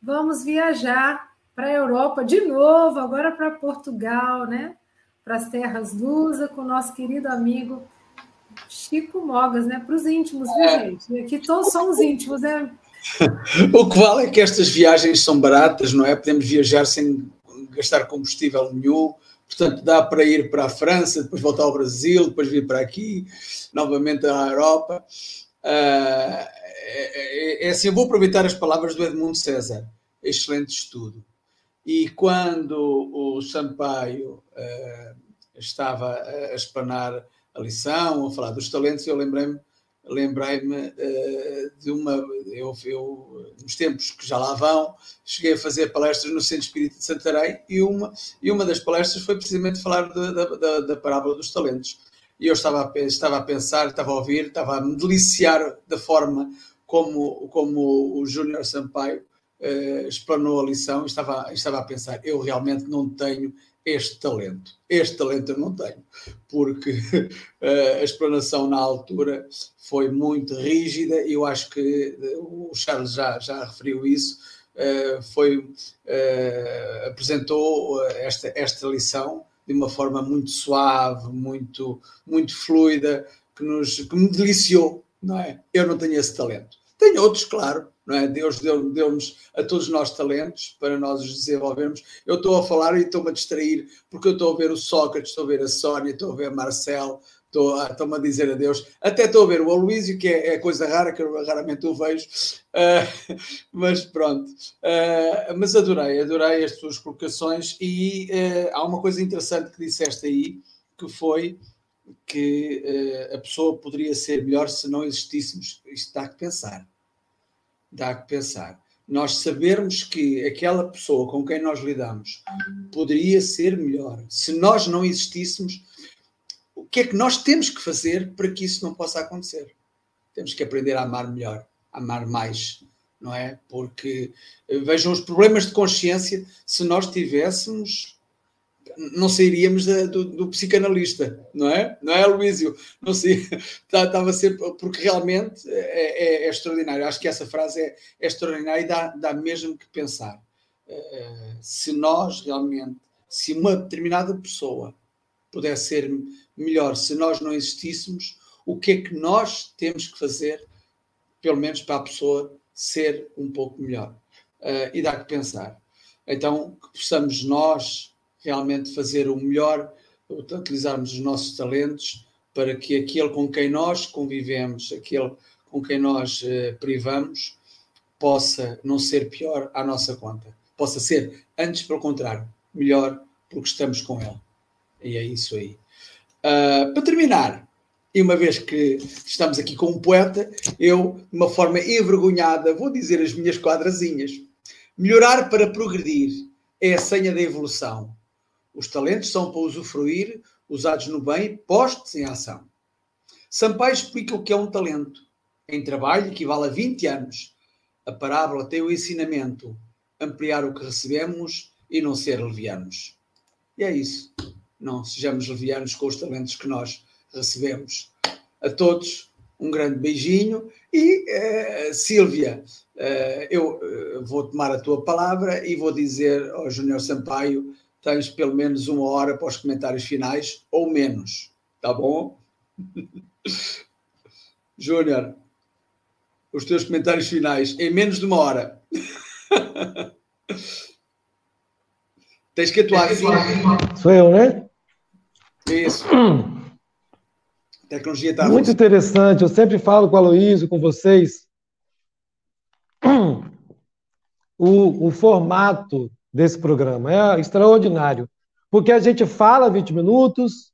vamos viajar para a Europa de novo, agora para Portugal, né? Para as terras lusa, com o nosso querido amigo Chico Mogas, né? Para os íntimos, viu, é. gente? Aqui todos somos íntimos, né? <laughs> o que vale é que estas viagens são baratas, não é? Podemos viajar sem gastar combustível nenhum, Portanto, dá para ir para a França, depois voltar ao Brasil, depois vir para aqui, novamente à Europa. Uh, é, é, assim, eu vou aproveitar as palavras do Edmundo César. Excelente estudo. E quando o Sampaio uh, estava a explanar a lição, a falar dos talentos, eu lembrei-me lembrei-me uh, de uma. Eu, eu, nos tempos que já lá vão, cheguei a fazer palestras no Centro Espírita de Santarém e uma, e uma das palestras foi precisamente falar da, da, da parábola dos talentos. E eu estava a, estava a pensar, estava a ouvir, estava a me deliciar da forma como, como o Júnior Sampaio uh, explanou a lição, estava, estava a pensar, eu realmente não tenho este talento. Este talento eu não tenho, porque uh, <laughs> a explanação na altura foi muito rígida e eu acho que eh, o Charles já, já referiu isso. Uh, foi, apresentou esta, esta lição de uma forma muito suave, muito, muito fluida, que, nos, que me deliciou, não é? Eu não tenho esse talento. Tenho outros, claro, é? Deus deu-nos deu a todos nós talentos para nós os desenvolvermos. Eu estou a falar e estou-me a distrair porque eu estou a ver o Sócrates, estou a ver a Sónia, estou a ver a Marcel, estou-me a dizer adeus. Até estou a ver o Aloísio, que é, é coisa rara, que eu raramente o vejo. Uh, <laughs> mas pronto. Uh, mas adorei, adorei as tuas colocações e uh, há uma coisa interessante que disseste aí, que foi que a pessoa poderia ser melhor se não existíssemos. Isto dá que pensar. Dá que pensar. Nós sabermos que aquela pessoa com quem nós lidamos poderia ser melhor se nós não existíssemos o que é que nós temos que fazer para que isso não possa acontecer? Temos que aprender a amar melhor, a amar mais, não é? Porque eh, vejam os problemas de consciência, se nós tivéssemos, não sairíamos da, do, do, psicanalista, não é? Não é, Luísio? Não sei, estava <laughs> tá, ser, porque realmente é, é, é, extraordinário. Acho que essa frase é, é extraordinária e dá, dá mesmo que pensar. Uh, se nós realmente, se uma determinada pessoa pudesse ser melhor se nós não existíssemos, o que é que nós temos que fazer, pelo menos para a pessoa ser um pouco melhor. Uh, e dá que pensar. Então, que possamos nós realmente fazer o melhor, utilizarmos os nossos talentos para que aquele com quem nós convivemos, aquele com quem nós uh, privamos, possa não ser pior à nossa conta. Possa ser, antes, pelo contrário, melhor porque estamos com ele. E é isso aí. Uh, para terminar, e uma vez que estamos aqui com um poeta, eu, de uma forma envergonhada, vou dizer as minhas quadrazinhas. Melhorar para progredir é a senha da evolução. Os talentos são para usufruir, usados no bem, postos em ação. Sampaio explica o que é um talento. Em trabalho equivale a 20 anos. A parábola tem o ensinamento: ampliar o que recebemos e não ser levianos. E é isso não sejamos levianos com os talentos que nós recebemos. A todos, um grande beijinho e, uh, Sílvia, uh, eu uh, vou tomar a tua palavra e vou dizer ao Júnior Sampaio: tens pelo menos uma hora para os comentários finais ou menos, tá bom? <laughs> Júnior, os teus comentários finais em menos de uma hora. <laughs> Tens que atuar assim. Sou eu, né? Isso. A tecnologia está. Muito interessante. Eu sempre falo com a Aloysio, com vocês. <clears throat> O, o formato desse programa é extraordinário. Porque a gente fala 20 minutos,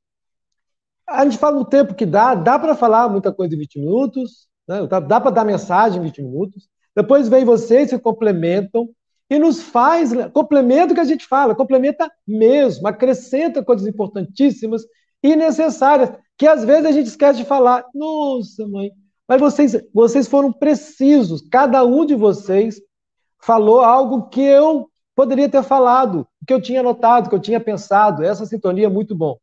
a gente fala o tempo que dá, dá para falar muita coisa em 20 minutos, né? dá, para dar mensagem em 20 minutos. Depois vem vocês, se complementam e nos faz, complementa o que a gente fala, complementa mesmo, acrescenta coisas importantíssimas e necessárias, que às vezes a gente esquece de falar. Nossa, mãe, mas vocês, vocês foram precisos, cada um de vocês falou algo que eu poderia ter falado, que eu tinha notado, que eu tinha pensado. Essa sintonia é muito bom.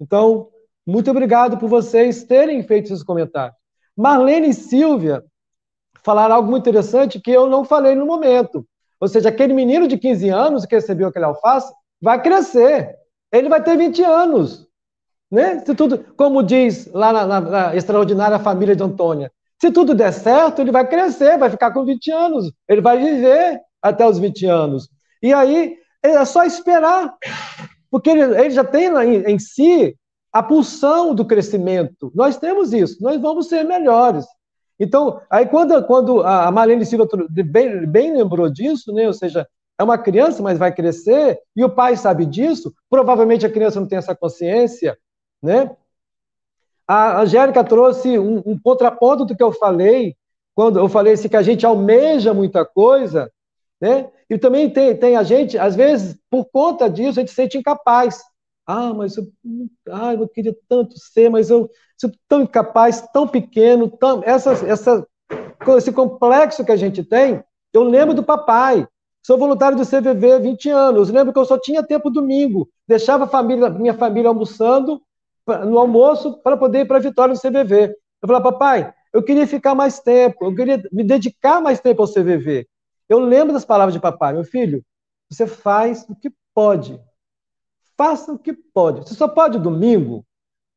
Então, muito obrigado por vocês terem feito esses comentários. Marlene e Silvia falaram algo muito interessante que eu não falei no momento. Ou seja, aquele menino de 15 anos que recebeu aquele alface vai crescer. Ele vai ter 20 anos. Né? Se tudo, como diz lá na, na, na extraordinária família de Antônia, se tudo der certo, ele vai crescer, vai ficar com 20 anos. Ele vai viver até os 20 anos. E aí é só esperar. Porque ele, ele já tem em, em si a pulsão do crescimento. Nós temos isso, nós vamos ser melhores. Então, aí quando, quando a Marlene Silva bem, bem lembrou disso, né? ou seja, é uma criança, mas vai crescer, e o pai sabe disso, provavelmente a criança não tem essa consciência, né? A Angélica trouxe um, um contraponto do que eu falei, quando eu falei assim, que a gente almeja muita coisa, né? E também tem, tem a gente, às vezes, por conta disso, a gente se sente incapaz. Ah, mas eu, ah, eu queria tanto ser, mas eu sou tão incapaz, tão pequeno, tão, essa, essa, esse complexo que a gente tem. Eu lembro do papai, sou voluntário do CVV há 20 anos. Lembro que eu só tinha tempo domingo, deixava a família, minha família almoçando no almoço para poder ir para a Vitória do CVV. Eu falava, papai, eu queria ficar mais tempo, eu queria me dedicar mais tempo ao CVV. Eu lembro das palavras de papai, meu filho, você faz o que pode, faça o que pode. Você só pode domingo,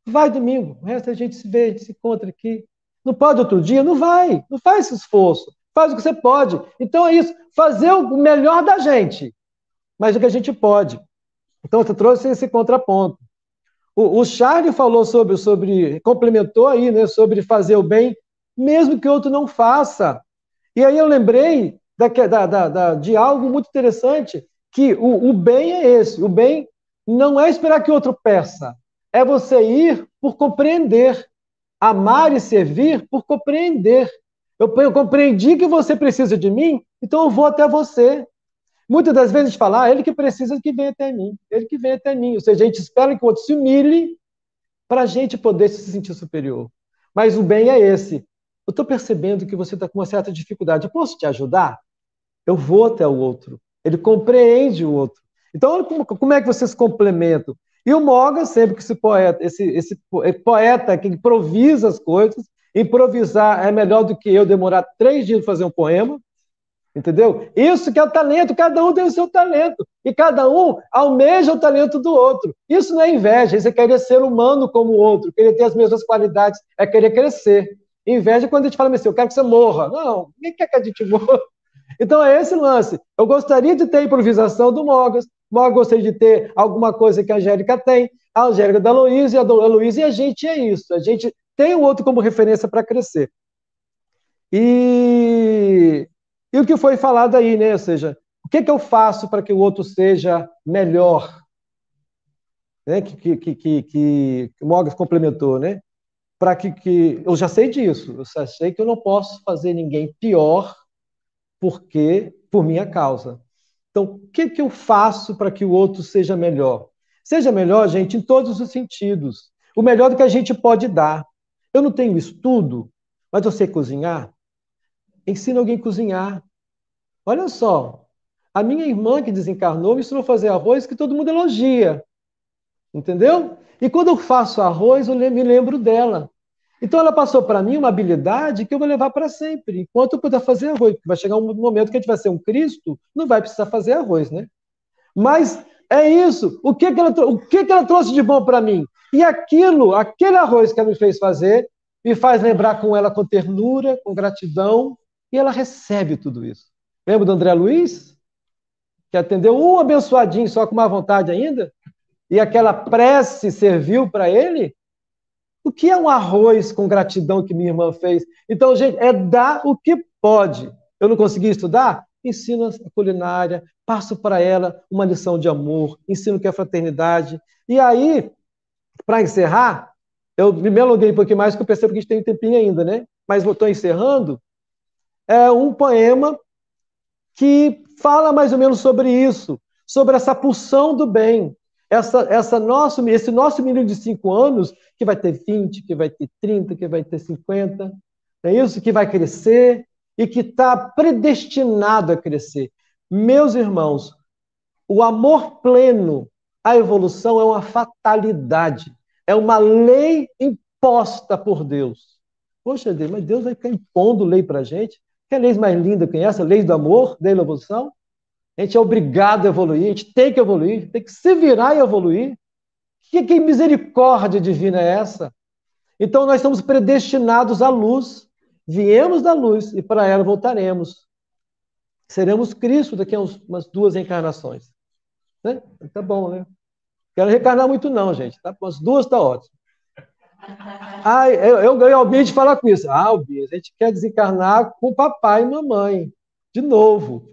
vai domingo. O resto a gente se vê, a gente se encontra aqui. Não pode outro dia? Não vai. Não faz esse esforço. Faz o que você pode. Então é isso. Fazer o melhor da gente. Mas o que a gente pode. Então você trouxe esse contraponto. O, o Charlie falou sobre, sobre, complementou aí, né, sobre fazer o bem, mesmo que outro não faça. E aí eu lembrei da, da, da, de algo muito interessante, que o, o bem é esse. O bem não é esperar que outro peça, é você ir por compreender. Amar e servir por compreender. Eu, eu compreendi que você precisa de mim, então eu vou até você. Muitas das vezes a gente fala, ah, ele que precisa que vem até mim, ele que vem até mim. Ou seja, a gente espera que o outro se humilhe para a gente poder se sentir superior. Mas o bem é esse. Eu estou percebendo que você está com uma certa dificuldade. Eu posso te ajudar? Eu vou até o outro. Ele compreende o outro. Então, como, como é que vocês complementam? E o Morgan, sempre que esse poeta, esse, esse poeta que improvisa as coisas, improvisar é melhor do que eu demorar três dias para fazer um poema. Entendeu? Isso que é o talento, cada um tem o seu talento. E cada um almeja o talento do outro. Isso não é inveja, isso é querer ser humano como o outro, querer ter as mesmas qualidades, é querer crescer. Inveja é quando a gente fala assim, eu quero que você morra. Não, ninguém quer que a gente <laughs> morra. Então é esse lance. Eu gostaria de ter improvisação do Mogas, Mogas gostaria de ter alguma coisa que a Angélica tem, a Angélica da Luísa e a Luísa, e a gente é isso. A gente tem o outro como referência para crescer. E e o que foi falado aí, né? Ou seja, o que, é que eu faço para que o outro seja melhor? Né? Que, que, que, que o Mogas complementou, né? Para que, que. Eu já sei disso, eu já sei que eu não posso fazer ninguém pior porque por minha causa. Então, o que, que eu faço para que o outro seja melhor? Seja melhor, gente, em todos os sentidos. O melhor do que a gente pode dar. Eu não tenho estudo, mas eu sei cozinhar. Ensina alguém a cozinhar. Olha só, a minha irmã que desencarnou me ensinou a fazer arroz que todo mundo elogia. Entendeu? E quando eu faço arroz, eu me lembro dela. Então ela passou para mim uma habilidade que eu vou levar para sempre, enquanto eu puder fazer arroz. Vai chegar um momento que a gente vai ser um Cristo, não vai precisar fazer arroz, né? Mas é isso. O que, que, ela, o que, que ela trouxe de bom para mim? E aquilo, aquele arroz que ela me fez fazer, me faz lembrar com ela com ternura, com gratidão, e ela recebe tudo isso. Lembra do André Luiz? Que atendeu um abençoadinho só com má vontade ainda? E aquela prece serviu para ele? O que é um arroz com gratidão que minha irmã fez? Então, gente, é dar o que pode. Eu não consegui estudar? Ensino a culinária, passo para ela uma lição de amor, ensino que é fraternidade. E aí, para encerrar, eu me alonguei um pouquinho mais, porque eu percebo que a gente tem um tempinho ainda, né? Mas estou encerrando é um poema que fala mais ou menos sobre isso, sobre essa pulsão do bem, essa, essa nosso, esse nosso menino de 5 anos, que vai ter 20, que vai ter 30, que vai ter 50, é isso? Que vai crescer e que está predestinado a crescer. Meus irmãos, o amor pleno, a evolução é uma fatalidade, é uma lei imposta por Deus. Poxa Deus, mas Deus vai ficar impondo lei para a gente? Quer leis mais linda que essa? Leis do amor, da evolução? A gente é obrigado a evoluir, a gente tem que evoluir, tem que se virar e evoluir. Que, que misericórdia divina é essa? Então nós estamos predestinados à luz, viemos da luz e para ela voltaremos. Seremos Cristo daqui a uns, umas duas encarnações. Né? Tá bom, né? Quero reencarnar muito não, gente. Tá? Umas duas está ótimo. Ah, eu, eu ganhei Albinha de falar com isso. Ah, Albinha, a gente quer desencarnar com papai e mamãe. De novo.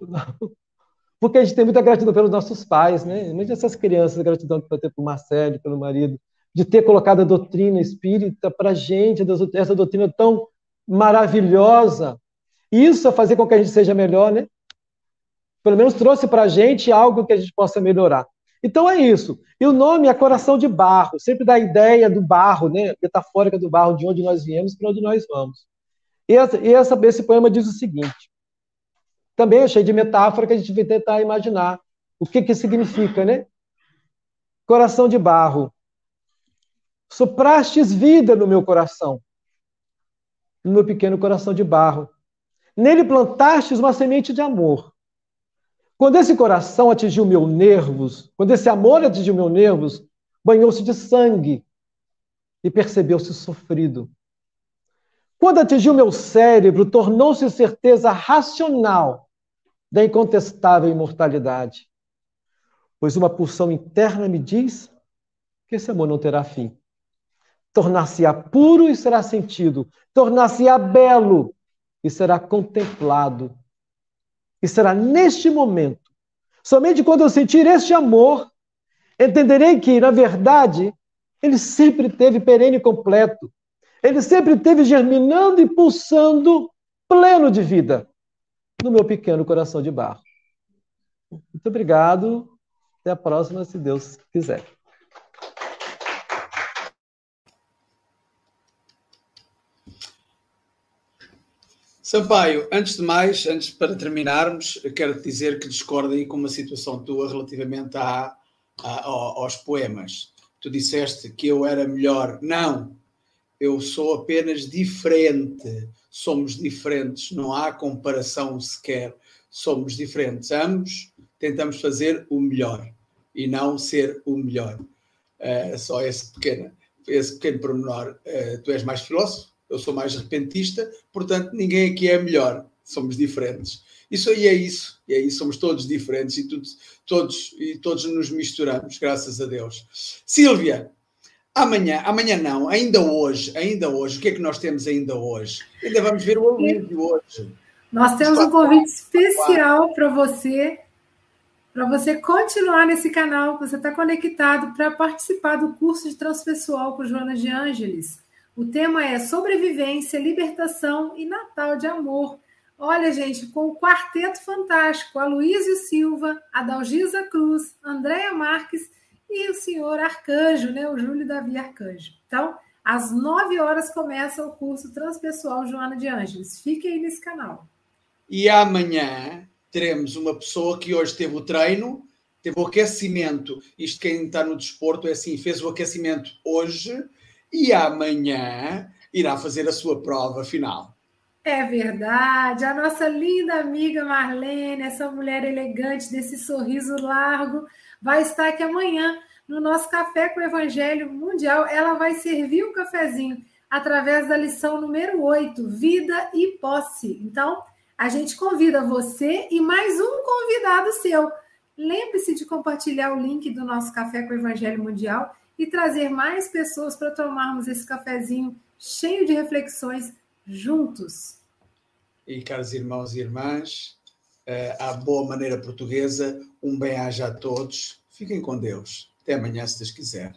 Porque a gente tem muita gratidão pelos nossos pais, né? Imagina essas crianças, a gratidão que vai ter para o Marcelo, pelo marido, de ter colocado a doutrina espírita para a gente, essa doutrina tão maravilhosa. Isso a fazer com que a gente seja melhor, né? Pelo menos trouxe para a gente algo que a gente possa melhorar. Então é isso. E o nome é Coração de Barro, sempre dá a ideia do barro, né? metafórica do barro, de onde nós viemos para onde nós vamos. E essa, esse poema diz o seguinte: também é cheio de metáfora que a gente vai tentar imaginar o que, que significa, né? Coração de barro. Soprastes vida no meu coração, no meu pequeno coração de barro. Nele plantastes uma semente de amor. Quando esse coração atingiu meus nervos, quando esse amor atingiu meus nervos, banhou-se de sangue e percebeu-se sofrido. Quando atingiu meu cérebro, tornou-se certeza racional da incontestável imortalidade. Pois uma pulsão interna me diz que esse amor não terá fim. Tornar-se-á puro e será sentido, tornar-se-á belo e será contemplado. E será neste momento, somente quando eu sentir este amor, entenderei que, na verdade, ele sempre teve perene completo, ele sempre esteve germinando e pulsando pleno de vida no meu pequeno coração de barro. Muito obrigado. Até a próxima, se Deus quiser. Sampaio, antes de mais, antes para terminarmos, quero te dizer que discordo aí com uma situação tua relativamente aos poemas. Tu disseste que eu era melhor. Não, eu sou apenas diferente. Somos diferentes, não há comparação sequer. Somos diferentes. Ambos tentamos fazer o melhor e não ser o melhor. Uh, só esse pequeno, esse pequeno pormenor. Uh, tu és mais filósofo, eu sou mais repentista, portanto, ninguém aqui é melhor. Somos diferentes. Isso aí é isso, e é isso, somos todos diferentes e tudo, todos, e todos nos misturamos, graças a Deus. Sílvia, Amanhã, amanhã não, ainda hoje, ainda hoje, o que é que nós temos ainda hoje? Ainda vamos ver o Olímpio hoje. Nós temos um convite especial para você, para você continuar nesse canal, você está conectado para participar do curso de transpessoal com Joana de Ângeles. O tema é sobrevivência, libertação e Natal de amor. Olha, gente, com o quarteto fantástico, Aloysio Silva, Adalgisa Cruz, Andréia Marques e o senhor Arcanjo, né? O Júlio Davi Arcanjo. Então, às 9 horas começa o curso Transpessoal Joana de Ângeles. Fique aí nesse canal. E amanhã teremos uma pessoa que hoje teve o treino, teve o aquecimento. Isto quem está no desporto é assim, fez o aquecimento hoje e amanhã irá fazer a sua prova final. É verdade. A nossa linda amiga Marlene, essa mulher elegante desse sorriso largo, vai estar aqui amanhã no nosso Café com o Evangelho Mundial. Ela vai servir o um cafezinho através da lição número 8, Vida e Posse. Então, a gente convida você e mais um convidado seu. Lembre-se de compartilhar o link do nosso Café com o Evangelho Mundial e trazer mais pessoas para tomarmos esse cafezinho cheio de reflexões juntos. E, caros irmãos e irmãs, à boa maneira portuguesa, um bem-aja a todos. Fiquem com Deus. Até amanhã, se Deus quiser.